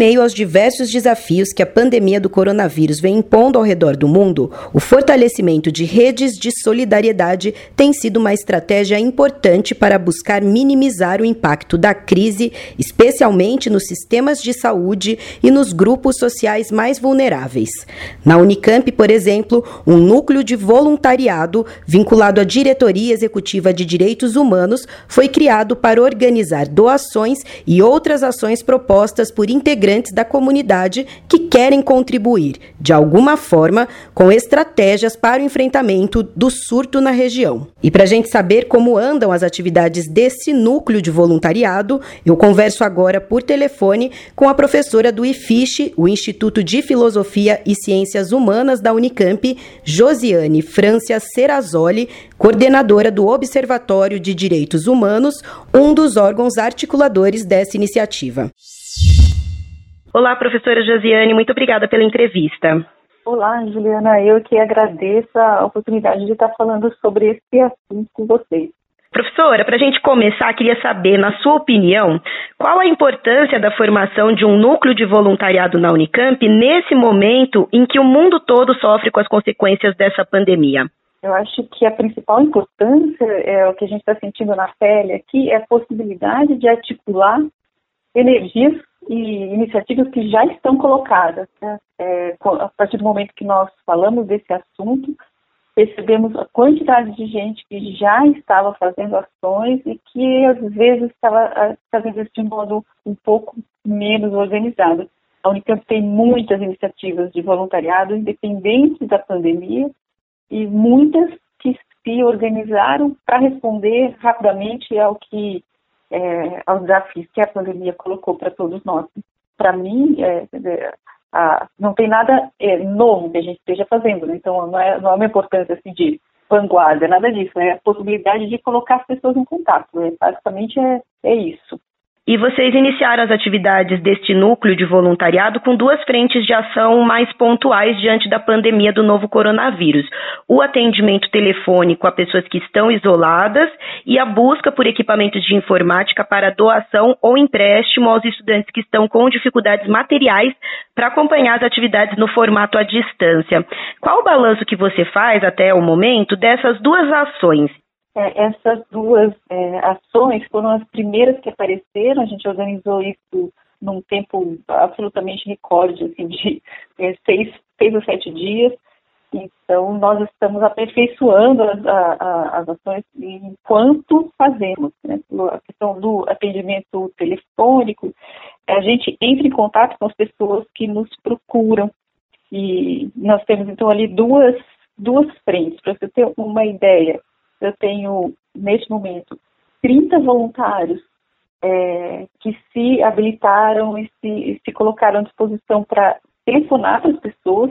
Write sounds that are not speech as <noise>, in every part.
Meio aos diversos desafios que a pandemia do coronavírus vem impondo ao redor do mundo, o fortalecimento de redes de solidariedade tem sido uma estratégia importante para buscar minimizar o impacto da crise, especialmente nos sistemas de saúde e nos grupos sociais mais vulneráveis. Na Unicamp, por exemplo, um núcleo de voluntariado vinculado à Diretoria Executiva de Direitos Humanos foi criado para organizar doações e outras ações propostas por integrantes da comunidade que querem contribuir, de alguma forma, com estratégias para o enfrentamento do surto na região. E para a gente saber como andam as atividades desse núcleo de voluntariado, eu converso agora por telefone com a professora do IFISH, o Instituto de Filosofia e Ciências Humanas da Unicamp, Josiane Francia Serrazoli, coordenadora do Observatório de Direitos Humanos, um dos órgãos articuladores dessa iniciativa. Olá, professora Josiane, muito obrigada pela entrevista. Olá, Juliana, eu que agradeço a oportunidade de estar falando sobre esse assunto com vocês. Professora, para a gente começar, queria saber, na sua opinião, qual a importância da formação de um núcleo de voluntariado na Unicamp nesse momento em que o mundo todo sofre com as consequências dessa pandemia? Eu acho que a principal importância é o que a gente está sentindo na pele aqui é a possibilidade de articular energias e iniciativas que já estão colocadas. Né? É, a partir do momento que nós falamos desse assunto, percebemos a quantidade de gente que já estava fazendo ações e que às vezes estava fazendo de modo um pouco menos organizado. A Unicamp tem muitas iniciativas de voluntariado independentes da pandemia e muitas que se organizaram para responder rapidamente ao que é, aos desafios que a pandemia colocou para todos nós. Para mim, é, a, não tem nada é, novo que a gente esteja fazendo, né? então não é, não é uma importância assim, de vanguarda, nada disso, é a possibilidade de colocar as pessoas em contato, né? basicamente é, é isso. E vocês iniciaram as atividades deste núcleo de voluntariado com duas frentes de ação mais pontuais diante da pandemia do novo coronavírus: o atendimento telefônico a pessoas que estão isoladas e a busca por equipamentos de informática para doação ou empréstimo aos estudantes que estão com dificuldades materiais para acompanhar as atividades no formato à distância. Qual o balanço que você faz até o momento dessas duas ações? É, essas duas é, ações foram as primeiras que apareceram. A gente organizou isso num tempo absolutamente recorde, assim, de é, seis, seis ou sete dias. Então, nós estamos aperfeiçoando as, a, a, as ações enquanto fazemos. Né? A questão do atendimento telefônico, a gente entra em contato com as pessoas que nos procuram. E nós temos, então, ali duas, duas frentes, para você ter uma ideia eu tenho, neste momento, 30 voluntários é, que se habilitaram e se, se colocaram à disposição para telefonar para as pessoas.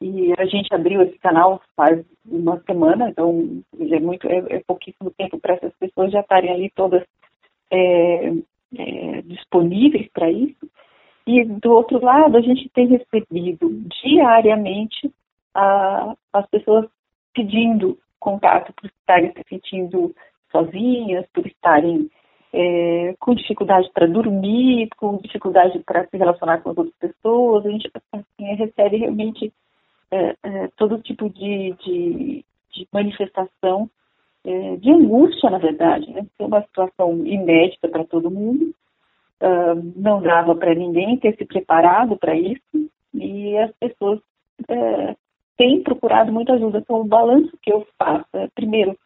E a gente abriu esse canal faz uma semana, então é, muito, é, é pouquíssimo tempo para essas pessoas já estarem ali todas é, é, disponíveis para isso. E do outro lado, a gente tem recebido diariamente a, as pessoas pedindo contato por estarem se sentindo sozinhas, por estarem é, com dificuldade para dormir, com dificuldade para se relacionar com as outras pessoas. A gente assim, recebe realmente é, é, todo tipo de, de, de manifestação é, de angústia, na verdade. Né? É uma situação inédita para todo mundo. Uh, não dava para ninguém ter se preparado para isso e as pessoas é, tem procurado muita ajuda. Então, o balanço que eu faço, é, primeiro,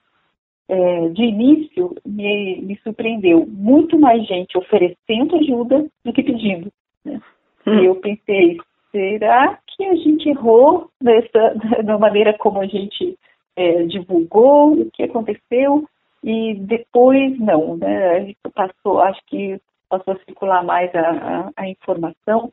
é, de início, me, me, surpreendeu muito mais gente oferecendo ajuda do que pedindo. Né? Hum. E eu pensei, será que a gente errou nessa, <laughs> na maneira como a gente é, divulgou, o que aconteceu? E depois, não, né? A gente passou, acho que passou a circular mais a, a, a informação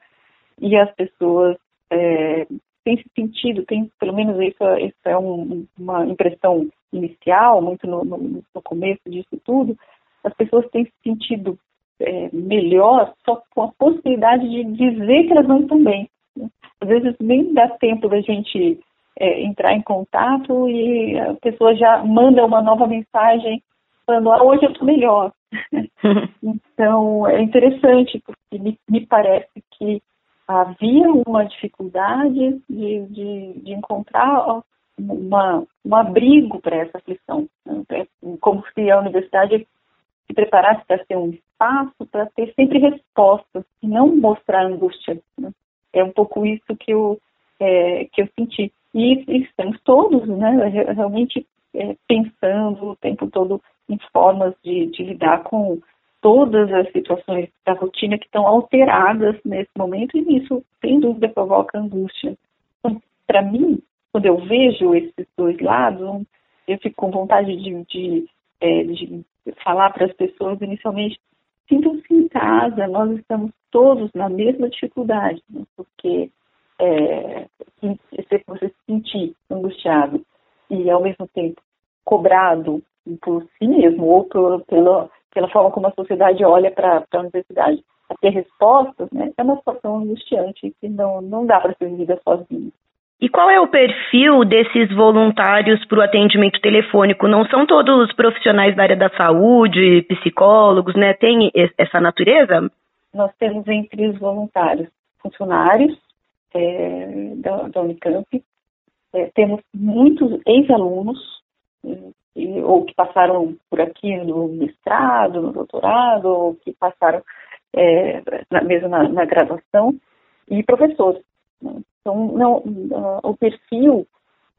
e as pessoas é, tem se sentido, tem pelo menos isso, isso é um, uma impressão inicial, muito no, no, no, começo disso tudo, as pessoas têm se sentido é, melhor só com a possibilidade de dizer que elas não estão bem. Né? Às vezes nem dá tempo da gente é, entrar em contato e a pessoa já manda uma nova mensagem falando, ah, hoje eu estou melhor. <laughs> então, é interessante, porque me, me, parece que havia uma dificuldade de, de, de encontrar uma, um abrigo para essa aflição, né? Como se a universidade se preparasse para ser um espaço para ter sempre respostas e não mostrar angústia. Né? É um pouco isso que eu, é, que eu senti. E, e estamos todos né, realmente é, pensando o tempo todo em formas de, de lidar com todas as situações da rotina que estão alteradas nesse momento e isso, sem dúvida, provoca angústia. Então, para mim, quando eu vejo esses dois lados, eu fico com vontade de, de, é, de falar para as pessoas inicialmente, sintam-se em casa, nós estamos todos na mesma dificuldade, né? porque é, se você se sentir angustiado e ao mesmo tempo cobrado por si mesmo ou por, pela, pela forma como a sociedade olha para a universidade a ter respostas, né, é uma situação angustiante que não, não dá para ser vivida sozinho. E qual é o perfil desses voluntários para o atendimento telefônico? Não são todos profissionais da área da saúde, psicólogos, né? Tem essa natureza? Nós temos entre os voluntários funcionários é, da, da, Unicamp, é, temos muitos ex-alunos, ou que passaram por aqui no mestrado, no doutorado, ou que passaram é, na, mesmo na, na graduação, e professores. Né? Então, não, o perfil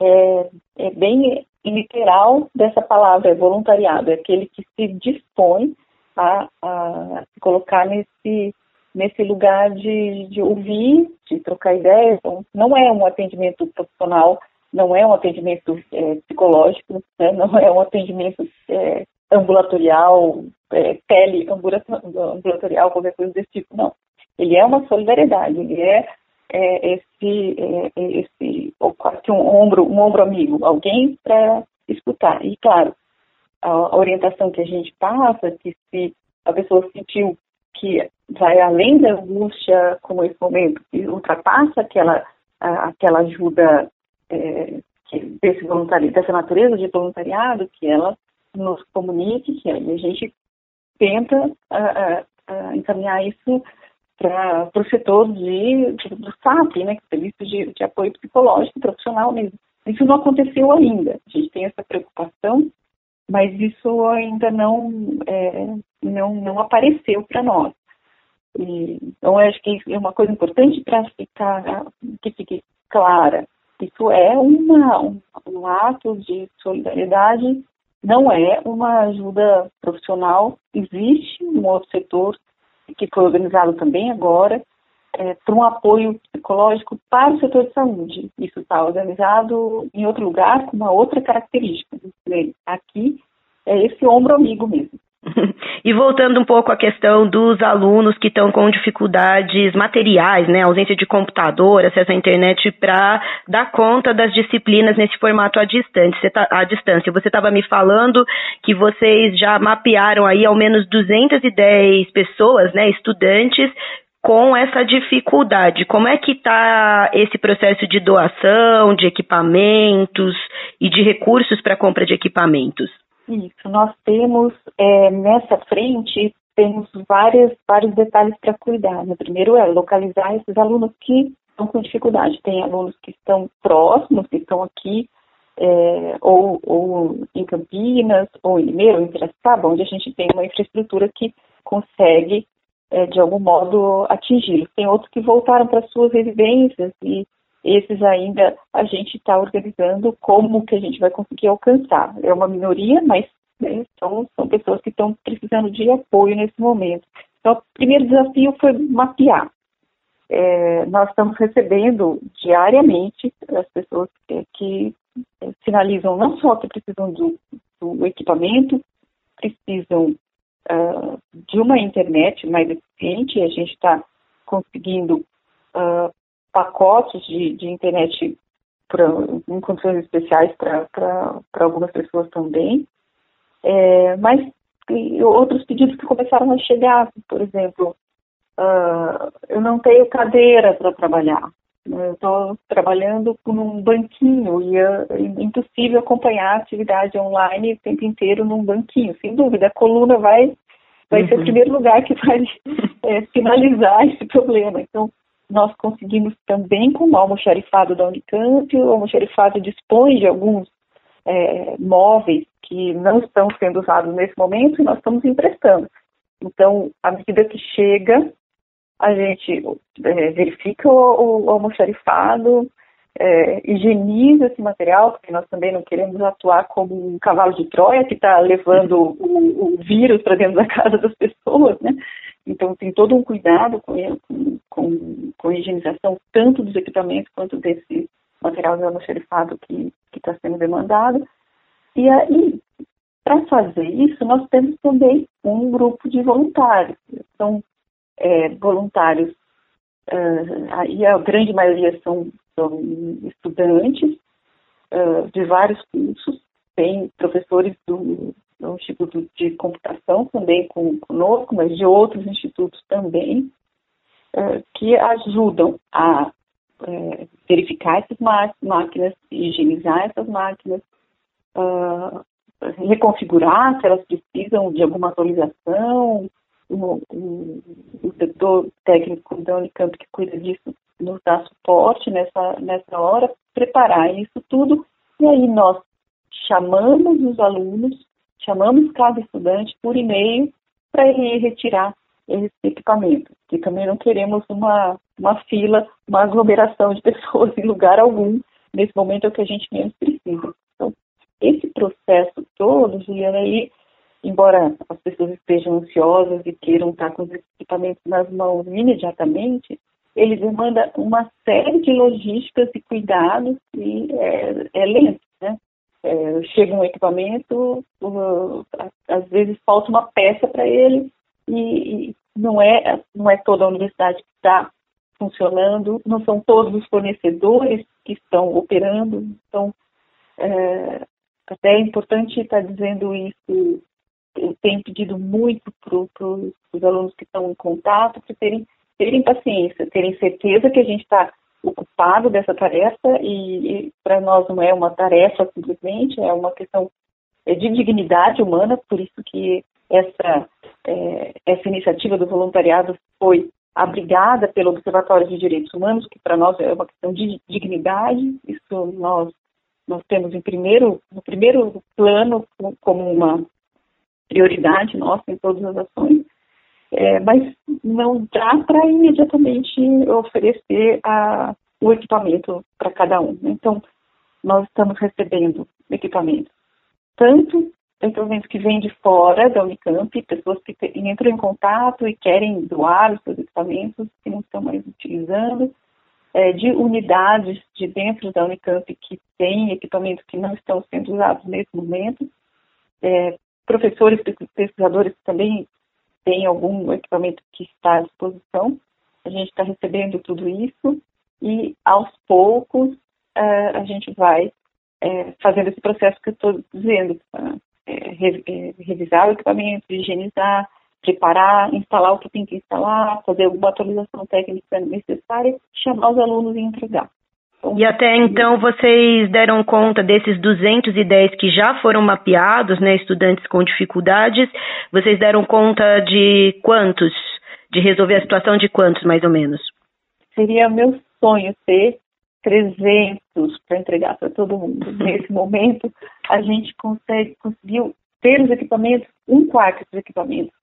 é, é, bem literal dessa palavra, é voluntariado, é aquele que se dispõe a, a se colocar nesse, nesse lugar de, de ouvir, de trocar ideias. Então, não é um atendimento profissional, não é um atendimento é, psicológico, né? não é um atendimento é, ambulatorial, é, teleambulatorial, qualquer coisa desse tipo, não. Ele é uma solidariedade, ele é é, esse, é, é esse ou quase um ombro, um ombro amigo, alguém para escutar. E claro, a orientação que a gente passa, que se a pessoa sentiu que vai além da angústia como esse momento, e ultrapassa aquela, aquela ajuda é, que, desse voluntariado, dessa natureza de voluntariado, que ela nos comunique, que a gente tenta a, a encaminhar isso para o setor de, de, do SAP, né, é serviço de, de apoio psicológico profissional mesmo. Isso não aconteceu ainda. A gente tem essa preocupação, mas isso ainda não é, não, não apareceu para nós. E, então, acho que é uma coisa importante para ficar que fique clara. Isso é uma, um, um ato de solidariedade, não é uma ajuda profissional. Existe um outro setor que foi organizado também agora, é, para um apoio psicológico para o setor de saúde. Isso está organizado em outro lugar, com uma outra característica. Aqui é esse ombro amigo mesmo. <laughs> E voltando um pouco à questão dos alunos que estão com dificuldades materiais, né, ausência de computador, acesso à internet para dar conta das disciplinas nesse formato à distância. Você tá, à distância. Você estava me falando que vocês já mapearam aí ao menos 210 pessoas, né, estudantes com essa dificuldade. Como é que está esse processo de doação de equipamentos e de recursos para compra de equipamentos? Isso, nós temos é, nessa frente temos várias, vários detalhes para cuidar. O primeiro é localizar esses alunos que estão com dificuldade. Tem alunos que estão próximos, que estão aqui, é, ou, ou, em Campinas, ou em Limeira, ou em Piracicaba, onde a gente tem uma infraestrutura que consegue, é, de algum modo, atingi-los. Tem outros que voltaram para suas residências e esses ainda a gente está organizando como que a gente vai conseguir alcançar. É uma minoria, mas né, são, são pessoas que estão precisando de apoio nesse momento. Então, o primeiro desafio foi mapear. É, nós estamos recebendo diariamente as pessoas que, que sinalizam não só que precisam do, do equipamento, precisam uh, de uma internet mais eficiente, a gente está conseguindo uh, pacotes de, de internet pra, em condições especiais para algumas pessoas também. É, mas outros pedidos que começaram a chegar, por exemplo, uh, eu não tenho cadeira para trabalhar. Eu estou trabalhando num banquinho e é impossível acompanhar a atividade online o tempo inteiro num banquinho. Sem dúvida, a coluna vai, vai uhum. ser o uhum. primeiro lugar que vai <laughs> é, finalizar esse problema. Então, nós conseguimos também com o almoxarifado da Unicamp, o almoxarifado dispõe de alguns é, móveis que não estão sendo usados nesse momento e nós estamos emprestando. Então, à medida que chega, a gente é, verifica o, o almoxarifado, é, higieniza esse material, porque nós também não queremos atuar como um cavalo de Troia que está levando o, o vírus para dentro da <laughs> casa das pessoas, né? Então, tem todo um cuidado com, com, com a higienização, tanto dos equipamentos quanto desse material de almoxarifado que está sendo demandado. E aí, para fazer isso, nós temos também um grupo de voluntários. São é, voluntários, uh, e a grande maioria são, são estudantes uh, de vários cursos, tem professores do, do, Instituto de Computação também com, conosco, mas de outros institutos também, uh, que ajudam a verificar essas máquinas, higienizar essas máquinas, reconfigurar se elas precisam de alguma atualização, o, o, o setor técnico da Unicamp que cuida disso nos dá suporte nessa, nessa hora, preparar isso tudo, e aí nós chamamos os alunos, chamamos cada estudante por e-mail para ele ir retirar esse equipamento, que também não queremos uma, uma fila, uma aglomeração de <laughs> pessoas em lugar algum, nesse momento é o que a gente menos precisa. Então, esse processo todo, Juliana, aí embora as pessoas estejam ansiosas e queiram estar com os equipamentos nas mãos imediatamente, ele demanda uma série de logísticas e cuidados e é, é lento? É, chega um equipamento, uh, às vezes falta uma peça para ele e, e, não é não é toda a universidade que está funcionando, não são todos os fornecedores que estão operando, então é, até é importante estar dizendo isso eu tenho pedido muito para os alunos que estão em contato para terem, terem paciência, terem certeza que a gente está ocupado dessa tarefa e, e para nós não é uma tarefa simplesmente, é uma questão é de dignidade humana, por isso que essa, é, essa iniciativa do voluntariado foi abrigada pelo Observatório de Direitos Humanos, que para nós é uma questão de dignidade, isso nós, nós temos em primeiro, no primeiro plano como uma prioridade nossa em todas as ações, é, mas não dá para imediatamente oferecer a, o equipamento para cada um. Né? Então, nós estamos recebendo equipamentos, tanto equipamentos que vêm de fora da Unicamp, pessoas que entram em contato e querem doar os seus equipamentos que não estão mais utilizando, é, de unidades de dentro da Unicamp que têm equipamentos que não estão sendo usados nesse momento, é, professores, pesquisadores também têm algum equipamento que está à disposição. A gente está recebendo tudo isso e, aos poucos, uh, a gente vai uh, fazendo esse processo que eu estou dizendo, uh, revisar o equipamento, higienizar, preparar, instalar o que tem que instalar, fazer alguma atualização técnica necessária, chamar os alunos e entregar. E até então vocês deram conta desses 210 que já foram mapeados, né, estudantes com dificuldades, vocês deram conta de quantos? De resolver a situação de quantos, mais ou menos? Seria meu sonho ter 300 para entregar para todo mundo. Nesse momento, a gente consegue, conseguiu ter os equipamentos, um quarto dos equipamentos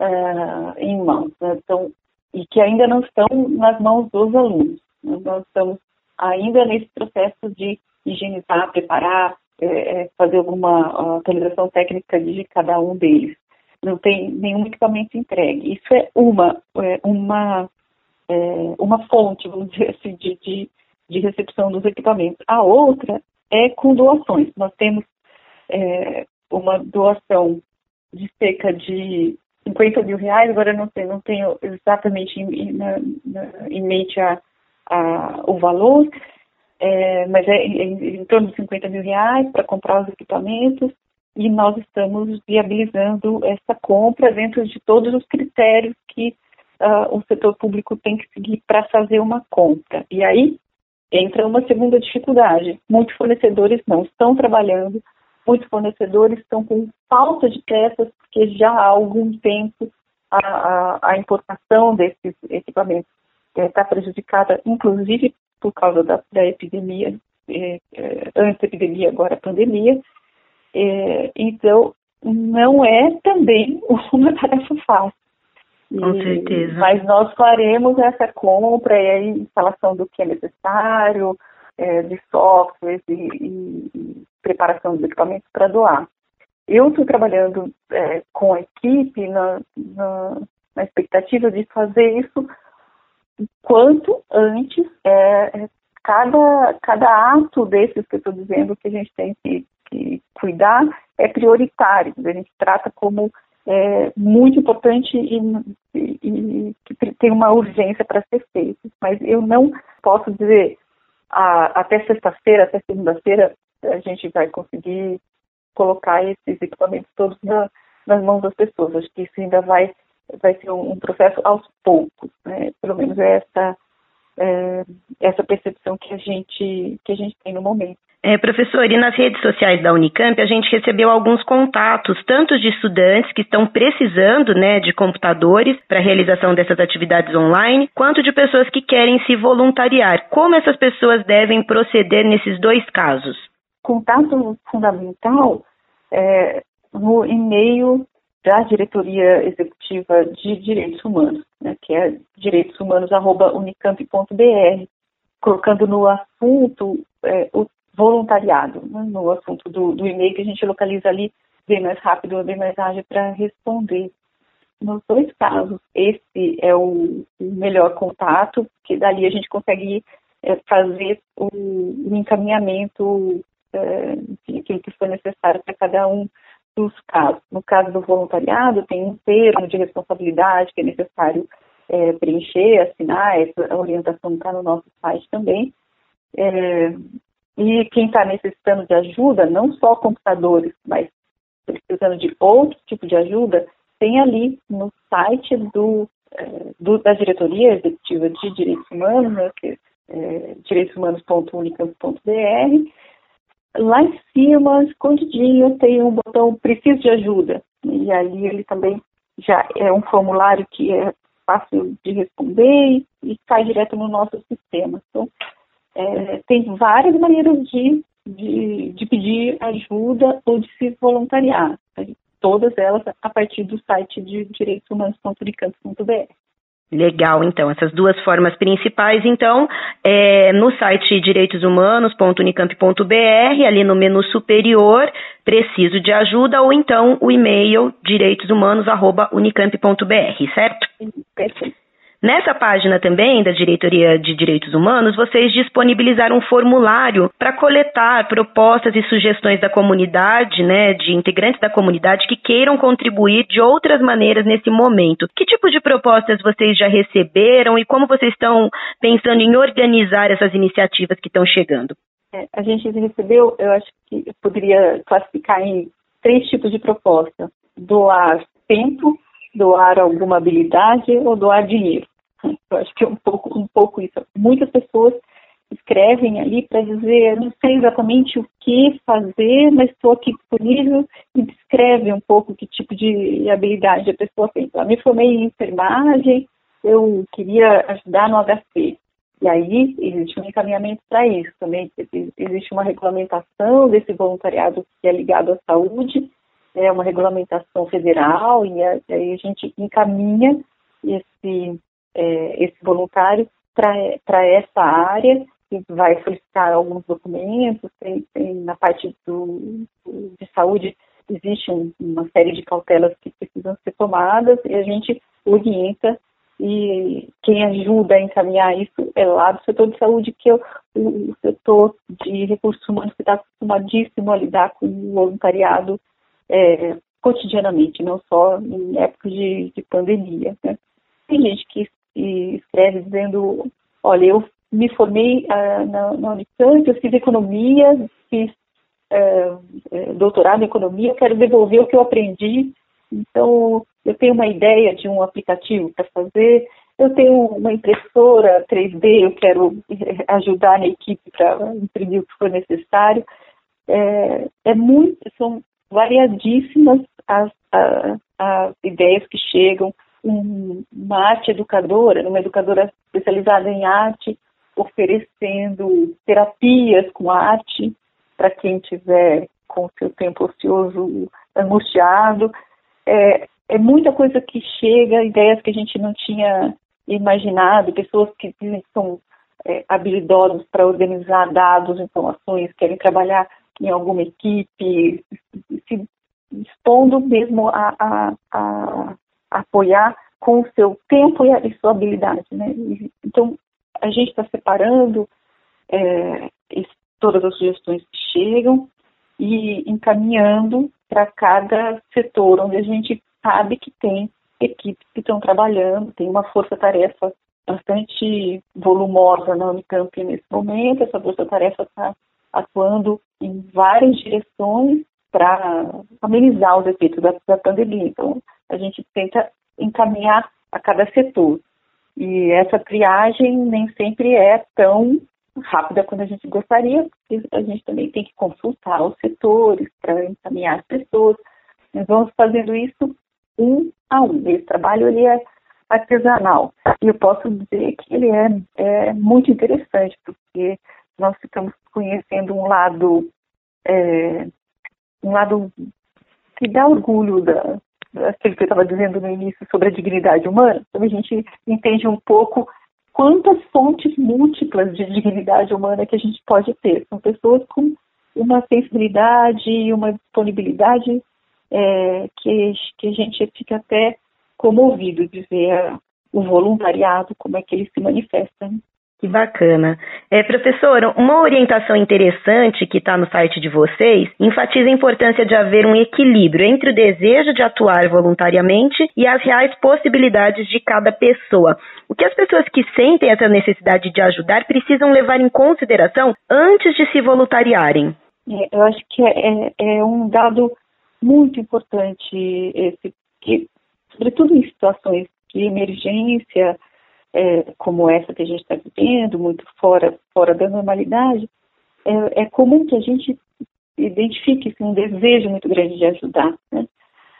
uh, em mãos, né? então, e que ainda não estão nas mãos dos alunos. Nós estamos ainda nesse processo de higienizar, preparar, é, é, fazer alguma atualização técnica de cada um deles. Não tem nenhum equipamento entregue. Isso é uma, é, uma, é, uma fonte, vamos dizer assim, de, de, de, recepção dos equipamentos. A outra é com doações. Nós temos é, uma doação de cerca de 50 mil reais, agora não, sei, não tenho exatamente em, na, na, em mente a, a, o valor, é, mas é em, em, torno de 50 mil reais para comprar os equipamentos e nós estamos viabilizando essa compra dentro de todos os critérios que uh, o setor público tem que seguir para fazer uma compra. E aí entra uma segunda dificuldade. Muitos fornecedores não estão trabalhando, muitos fornecedores estão com falta de peças, porque já há algum tempo a, a, a importação desses equipamentos está prejudicada, inclusive por causa da, da epidemia, é, é, antes da epidemia, agora a pandemia. É, então, não é também <laughs> uma tarefa fácil. Com certeza. Mas nós faremos essa compra e a instalação do que é necessário, é, de softwares e, e, e, preparação dos equipamentos para doar. Eu estou trabalhando é, com a equipe na, na, na, expectativa de fazer isso quanto antes. É, é cada, cada ato desses que eu estou dizendo que a gente tem que, que cuidar é prioritário. A gente trata como é, muito importante e, e, que tem uma urgência para ser feito. Mas eu não posso dizer ah, até sexta-feira, até segunda-feira, a gente vai conseguir colocar esses equipamentos todos na, nas mãos das pessoas. Acho que isso ainda vai, vai ser um, um processo aos poucos, né? Pelo menos é essa, é, essa percepção que a gente que a gente tem no momento. É, professor, e nas redes sociais da Unicamp a gente recebeu alguns contatos, tanto de estudantes que estão precisando né, de computadores para a realização dessas atividades online, quanto de pessoas que querem se voluntariar. Como essas pessoas devem proceder nesses dois casos? Contato fundamental é, no e-mail da Diretoria Executiva de Direitos Humanos, né, que é direitoshumanos.unicamp.br, colocando no assunto é, o voluntariado, né, no assunto do, do e-mail que a gente localiza ali bem mais rápido, bem mais ágil para responder. Nos dois casos, esse é o, melhor contato, que dali a gente consegue é, fazer o, o encaminhamento é, de aquilo que for necessário para cada um dos casos. No caso do voluntariado, tem um termo de responsabilidade que é necessário é, preencher, assinar, essa orientação está no nosso site também. É, e quem está necessitando de ajuda, não só computadores, mas precisando de outro tipo de ajuda, tem ali no site do, é, do da Diretoria Executiva de Direitos Humanos, né, que é direitoshumanos.unicamp.br, lá em cima, escondidinho, tem um botão Preciso de Ajuda. E ali ele também já é um formulário que é fácil de responder e, cai direto no nosso sistema. Então, é, tem várias maneiras de, de, de, pedir ajuda ou de se voluntariar. Todas elas a partir do site de direitoshumanos.unicamp.br. Legal, então, essas duas formas principais, então, é, no site direitoshumanos.unicamp.br, ali no menu superior, preciso de ajuda, ou então o e-mail direitoshumanos.unicamp.br, certo? Perfeito. Nessa página também da Diretoria de Direitos Humanos, vocês disponibilizaram um formulário para coletar propostas e sugestões da comunidade, né, de integrantes da comunidade que queiram contribuir de outras maneiras nesse momento. Que tipo de propostas vocês já receberam e como vocês estão pensando em organizar essas iniciativas que estão chegando? É, a gente recebeu, eu acho que poderia classificar em três tipos de proposta: doar tempo, doar alguma habilidade ou doar dinheiro. <laughs> Eu acho que é um pouco, um pouco isso. Muitas pessoas escrevem ali para dizer, não sei exatamente o que fazer, mas estou aqui disponível e descreve um pouco que tipo de habilidade a pessoa tem. Eu me formei em enfermagem, eu queria ajudar no HC. E aí existe um encaminhamento para isso também. Existe uma regulamentação desse voluntariado que é ligado à saúde, é uma regulamentação federal, e aí a gente encaminha esse é, esse voluntário para essa área e vai solicitar alguns documentos, tem, tem na parte do, de saúde existe um, uma série de cautelas que precisam ser tomadas e a gente orienta e quem ajuda a encaminhar isso é lá do setor de saúde, que é o, o setor de recursos humanos que está acostumadíssimo a lidar com o voluntariado é, cotidianamente, não só em épocas de, de pandemia. Né? Tem gente que e escreve dizendo, olha, eu me formei uh, na, na Unicamp, eu fiz economia, fiz uh, doutorado em economia, quero devolver o que eu aprendi Então, eu tenho uma ideia de um aplicativo para fazer, eu tenho uma impressora 3D, eu quero ajudar a equipe para imprimir o que for necessário. É, é muito, são variadíssimas as, as, as ideias que chegam. Um, uma arte educadora, uma educadora especializada em arte, oferecendo terapias com arte para quem tiver com seu tempo ocioso angustiado. É, é muita coisa que chega, ideias que a gente não tinha imaginado, pessoas que dizem que são é, habilidosos para organizar dados, informações, querem trabalhar em alguma equipe, se expondo mesmo a, a, a apoiar com o seu tempo e a e sua habilidade. Né? Então, a gente está separando é, todas as sugestões que chegam e encaminhando para cada setor onde a gente sabe que tem equipes que estão trabalhando, tem uma força-tarefa bastante volumosa na Unicamp nesse momento. Essa força-tarefa está atuando em várias direções para amenizar os efeitos da, da pandemia. Então, a gente tenta encaminhar a cada setor. E essa triagem nem sempre é tão rápida quanto a gente gostaria, porque a gente também tem que consultar os setores para encaminhar as pessoas. Nós vamos fazendo isso um a um. Esse trabalho ele é artesanal. E eu posso dizer que ele é, é muito interessante, porque nós ficamos conhecendo um lado, é, um lado que dá orgulho da, aquilo que eu estava dizendo no início sobre a dignidade humana. Então a gente entende um pouco quantas fontes múltiplas de dignidade humana que a gente pode ter. São pessoas com uma sensibilidade e uma disponibilidade é, que, que a gente fica até comovido de ver o voluntariado, como é que ele se manifesta. Né? Que bacana. É, professora, uma orientação interessante que está no site de vocês enfatiza a importância de haver um equilíbrio entre o desejo de atuar voluntariamente e as reais possibilidades de cada pessoa. O que as pessoas que sentem essa necessidade de ajudar precisam levar em consideração antes de se voluntariarem? É, eu acho que é, é, é um dado muito importante esse, que, sobretudo em situações de emergência, é, como essa que a gente está vivendo, muito fora, fora da normalidade, é, é comum que a gente identifique assim, um desejo muito grande de ajudar. Né?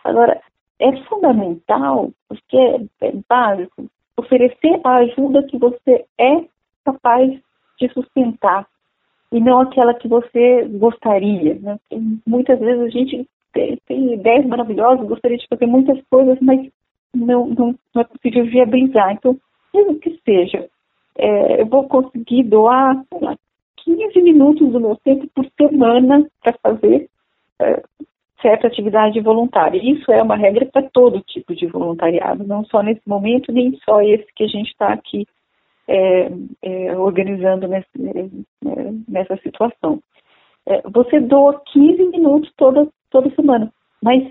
Agora, é fundamental, porque é, é básico, oferecer a ajuda que você é capaz de sustentar e não aquela que você gostaria. Né? Muitas vezes a gente tem, tem ideias maravilhosas, gostaria de fazer muitas coisas, mas não, não, não é possível viabilizar. Então, mesmo que seja, é, eu vou conseguir doar lá, 15 minutos do meu tempo por semana para fazer é, certa atividade voluntária. Isso é uma regra para todo tipo de voluntariado, não só nesse momento, nem só esse que a gente está aqui é, é, organizando nesse, é, nessa situação. É, você doa 15 minutos toda, toda semana, mas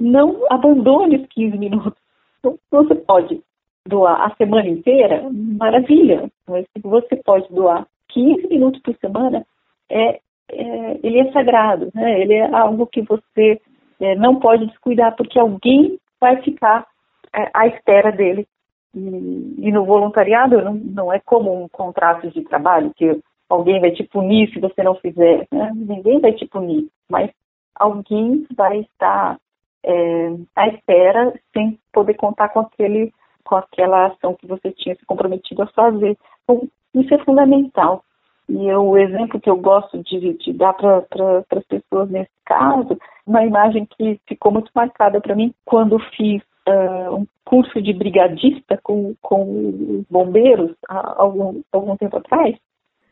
não abandone os 15 minutos. Então, você pode doar a semana inteira, maravilha, mas se você pode doar 15 minutos por semana, é, é, ele é sagrado, né? ele é algo que você é, não pode descuidar, porque alguém vai ficar é, à espera dele. E, e no voluntariado não, não é como um contrato de trabalho, que alguém vai te punir se você não fizer. Né? Ninguém vai te punir, mas alguém vai estar é, à espera sem poder contar com aquele com aquela ação que você tinha se comprometido a fazer. Então, isso é fundamental. E eu, o exemplo que eu gosto de, de dar para pra, as pessoas nesse caso, uma imagem que ficou muito marcada para mim quando fiz uh, um curso de brigadista com, com bombeiros há algum, algum tempo atrás.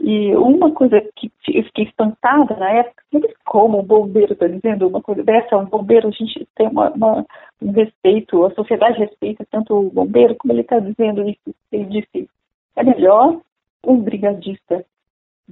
E uma coisa que eu fiquei espantada na época, eles como o bombeiro está dizendo uma coisa dessa, um bombeiro, a gente tem uma, uma, um respeito, a sociedade respeita tanto o bombeiro como ele está dizendo isso. Ele disse, é melhor um brigadista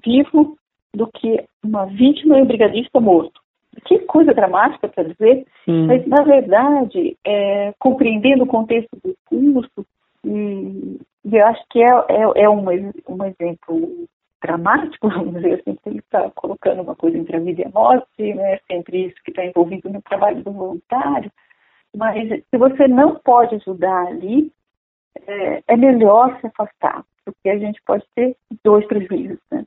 vivo do que uma vítima e um brigadista morto. Que coisa dramática para dizer, Sim. mas na verdade, é, compreendendo o contexto do curso, e, e eu acho que é, é, é um, um exemplo dramático, <laughs> vamos dizer assim, ele está colocando uma coisa entre a vida e a morte, né? sempre isso que está envolvido no trabalho do voluntário, Mas se você não pode ajudar ali, é, é melhor se afastar, porque a gente pode ter dois prejuízos, né?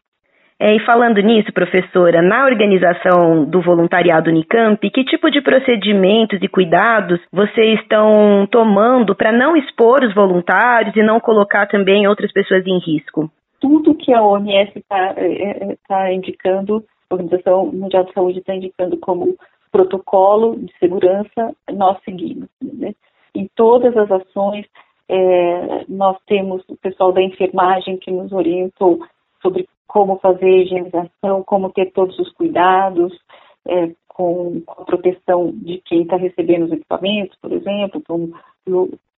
É, e falando nisso, professora, na organização do voluntariado Unicamp, que tipo de procedimentos e cuidados vocês estão tomando para não expor os voluntários e não colocar também outras pessoas em risco? Tudo que a OMS está é, tá indicando, a Organização Mundial de Saúde está indicando como protocolo de segurança, nós seguimos. Né? Em todas as ações, é, nós temos o pessoal da enfermagem que nos orientou sobre como fazer higienização, como ter todos os cuidados, é, com, com, a proteção de quem está recebendo os equipamentos, por exemplo, com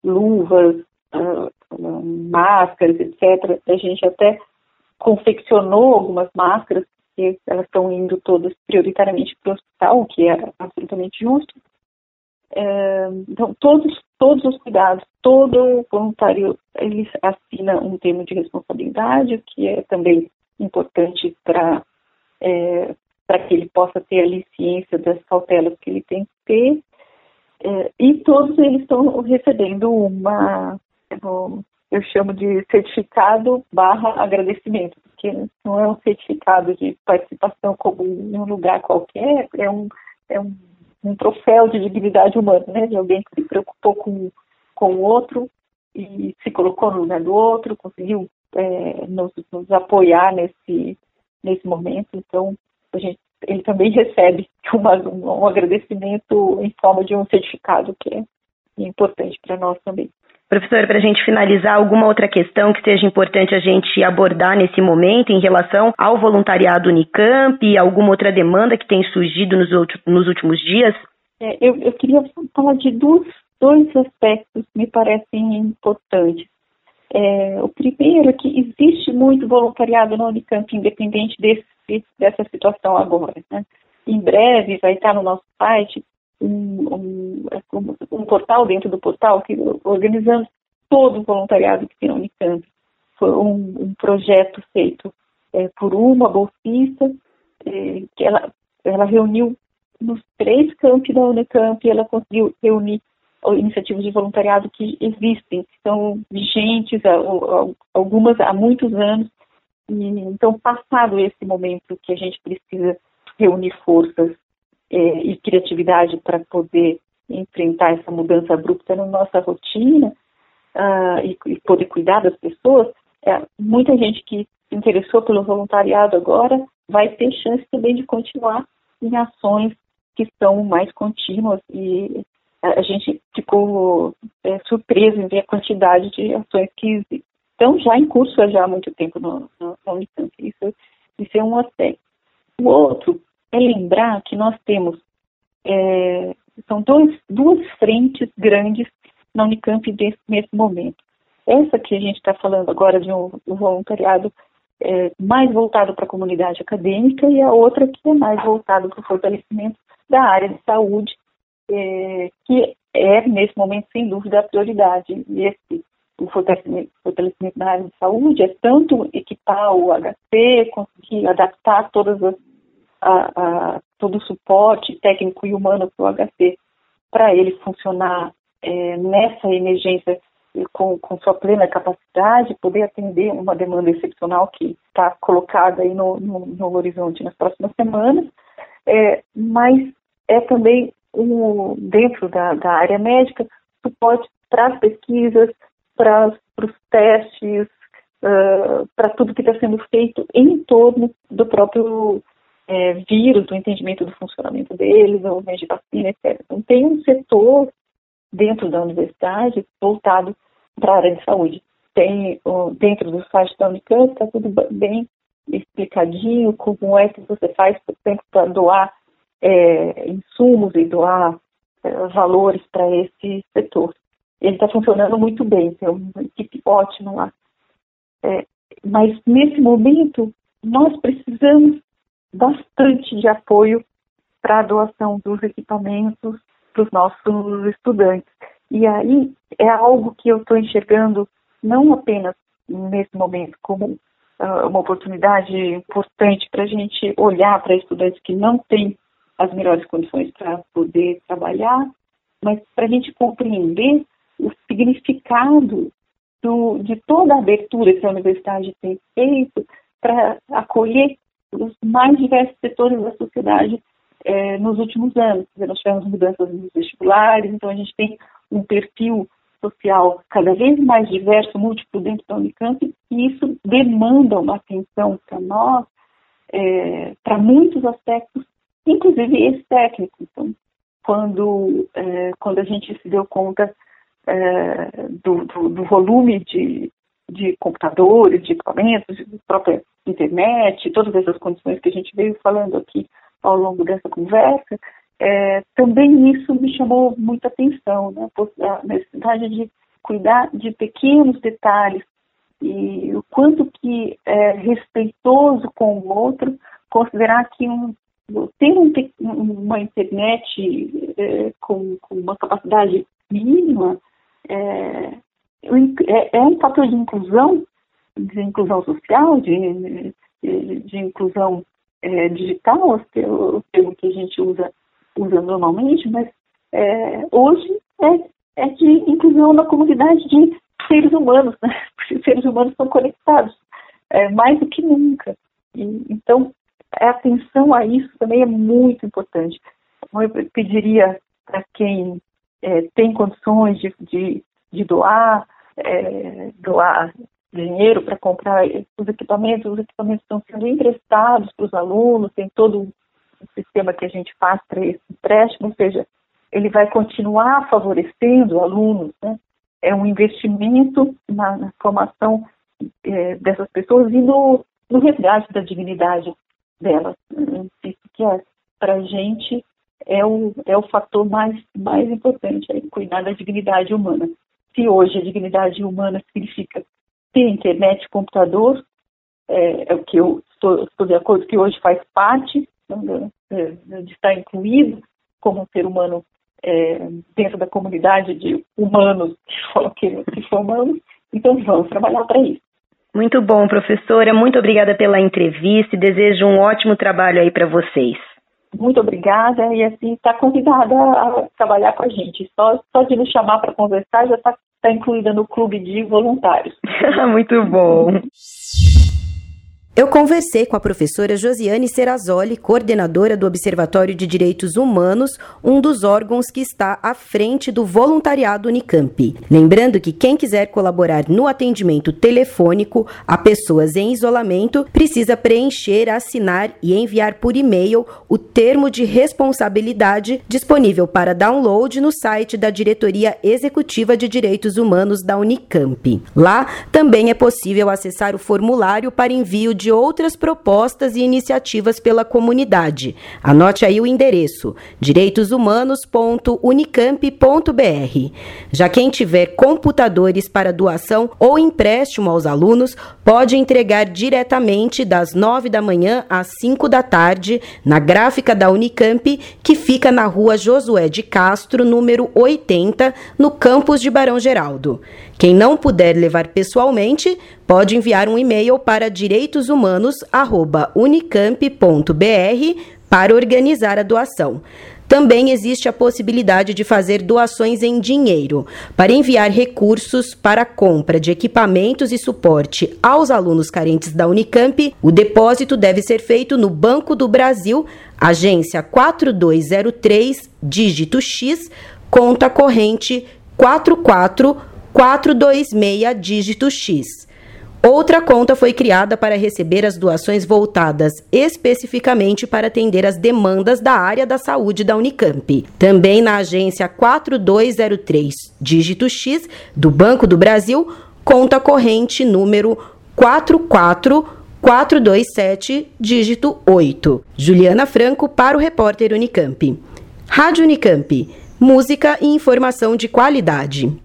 luvas, máscaras, etc. A gente até confeccionou algumas máscaras, porque elas estão indo todas prioritariamente para o hospital, o que é absolutamente justo. É, então, todos, todos os cuidados, todo voluntário, ele assina um termo de responsabilidade, que é também importante para é, para que ele possa ter ali ciência das cautelas que ele tem que ter. É, e todos eles estão recebendo uma, eu chamo de certificado barra agradecimento, porque não é um certificado de participação como em um lugar qualquer, é um, é um, um troféu de dignidade humana, né, de alguém que se preocupou com, com o outro e se colocou no lugar do outro, conseguiu é, nos, nos, apoiar nesse, nesse momento. Então, a gente, ele também recebe <laughs> uma, um, um agradecimento em forma de um certificado, que é importante para nós também. Professora, para a gente finalizar, alguma outra questão que seja importante a gente abordar nesse momento em relação ao voluntariado Unicamp, alguma outra demanda que tem surgido nos, nos últimos dias? É, eu, eu, queria falar de dois, dois aspectos que me parecem importantes. É, o primeiro é que existe muito voluntariado na Unicamp, independente desse, dessa situação agora. Né? Em breve vai estar no nosso site um, um, um, portal dentro do portal que organizando todo o voluntariado que tem na Unicamp. Foi um, um projeto feito é, por uma bolsista é, que ela, ela reuniu nos três campi da Unicamp, ela conseguiu reunir iniciativas de voluntariado que existem, que são vigentes, algumas há muitos anos. E, então, passado esse momento que a gente precisa reunir forças é, e criatividade para poder enfrentar essa mudança abrupta na nossa rotina uh, e, e, poder cuidar das pessoas, é, muita gente que se interessou pelo voluntariado agora vai ter chance também de continuar em ações que são mais contínuas e a gente ficou é, surpreso em ver a quantidade de ações que estão já em curso já há muito tempo no, no, na Unicamp. Isso, isso é um aspecto. O outro é lembrar que nós temos é, são dois, duas frentes grandes na Unicamp desse, nesse momento. Essa que a gente está falando agora de um, um voluntariado é, mais voltado para a comunidade acadêmica e a outra que é mais voltado para o fortalecimento da área de saúde é, que é, nesse momento, sem dúvida, a prioridade. E esse, o fortalecimento, fortalecimento na área de saúde é tanto equipar o HC, conseguir adaptar todas as, a, a, todo o suporte técnico e humano para o HC, para ele funcionar é, nessa emergência com, com, sua plena capacidade, poder atender uma demanda excepcional que está colocada aí no, no, no, horizonte nas próximas semanas, é, mas é também um, dentro da, da, área médica, suporte para as pesquisas, para os testes, uh, para tudo que está sendo feito em torno do próprio é, vírus, do entendimento do funcionamento deles, ou de vacina, etc. Então, tem um setor dentro da universidade voltado para a área de saúde. Tem dentro do site da Unicamp, está tudo bem explicadinho, como é que você faz, por exemplo, para doar é, insumos e doar é, valores para esse setor. Ele está funcionando muito bem, tem uma equipe ótima lá. É, mas nesse momento, nós precisamos bastante de apoio para a doação dos equipamentos para os nossos estudantes. E aí é algo que eu estou enxergando não apenas nesse momento como uh, uma oportunidade importante para a gente olhar para estudantes que não têm as melhores condições para poder trabalhar, mas para a gente compreender o significado do, de toda a abertura que a universidade tem feito para acolher os mais diversos setores da sociedade é, nos últimos anos. Nós tivemos mudanças nos vestibulares, então a gente tem um perfil social cada vez mais diverso, múltiplo dentro da Unicamp, e isso demanda uma atenção para nós, é, para muitos aspectos, inclusive esse técnico. Então, quando, é, quando a gente se deu conta do, do, do, volume de, de computadores, de equipamentos, de própria internet, todas essas condições que a gente veio falando aqui ao longo dessa conversa, é, também isso me chamou muita atenção, né? a necessidade de cuidar de pequenos detalhes e o quanto que é respeitoso com o outro, considerar que um, ter um, uma internet é, com, com, uma capacidade mínima é, é, é, um fator de inclusão, de inclusão social, de, de, inclusão é, digital, o termo que a gente usa usa normalmente, mas é, hoje é, é de inclusão na comunidade de seres humanos, né? <laughs> Porque seres humanos estão conectados é, mais do que nunca. E, então, a atenção a isso também é muito importante. Eu pediria para quem é, tem condições de, de, de doar, é, doar dinheiro para comprar os equipamentos, os equipamentos estão sendo emprestados para os alunos, tem todo o sistema que a gente faz para esse empréstimo, ou seja, ele vai continuar favorecendo alunos, né? é um investimento na, na formação é, dessas pessoas e no, no, resgate da dignidade delas. Isso que é, para a gente é o, é o fator mais, mais importante, é cuidar da dignidade humana. Se hoje a dignidade humana significa ter internet, computador, é, é o que eu estou, estou de acordo que hoje faz parte de estar incluído como ser humano é, dentro da comunidade de humanos <laughs> que, que formamos. Então, vamos trabalhar para isso. Muito bom, professora. Muito obrigada pela entrevista e desejo um ótimo trabalho aí para vocês. Muito obrigada e assim está convidada a trabalhar com a gente. Só, só de nos chamar para conversar já está tá incluída no clube de voluntários. <laughs> Muito bom. Eu conversei com a professora Josiane Serrazoli, coordenadora do Observatório de Direitos Humanos, um dos órgãos que está à frente do voluntariado Unicamp. Lembrando que quem quiser colaborar no atendimento telefônico a pessoas em isolamento precisa preencher, assinar e enviar por e-mail o termo de responsabilidade disponível para download no site da Diretoria Executiva de Direitos Humanos da Unicamp. Lá também é possível acessar o formulário para envio de de outras propostas e iniciativas pela comunidade. Anote aí o endereço: direitoshumanos.unicamp.br. Já quem tiver computadores para doação ou empréstimo aos alunos, pode entregar diretamente das 9 da manhã às 5 da tarde na gráfica da Unicamp, que fica na rua Josué de Castro, número 80, no campus de Barão Geraldo. Quem não puder levar pessoalmente, pode enviar um e-mail para direitoshumanos@unicamp.br para organizar a doação. Também existe a possibilidade de fazer doações em dinheiro. Para enviar recursos para a compra de equipamentos e suporte aos alunos carentes da Unicamp, o depósito deve ser feito no Banco do Brasil, agência 4203, dígito X, conta corrente 44 426 dígito X. Outra conta foi criada para receber as doações voltadas especificamente para atender as demandas da área da saúde da Unicamp. Também na agência 4203, dígito X, do Banco do Brasil, conta corrente número 44427, dígito 8. Juliana Franco para o repórter Unicamp. Rádio Unicamp. Música e informação de qualidade.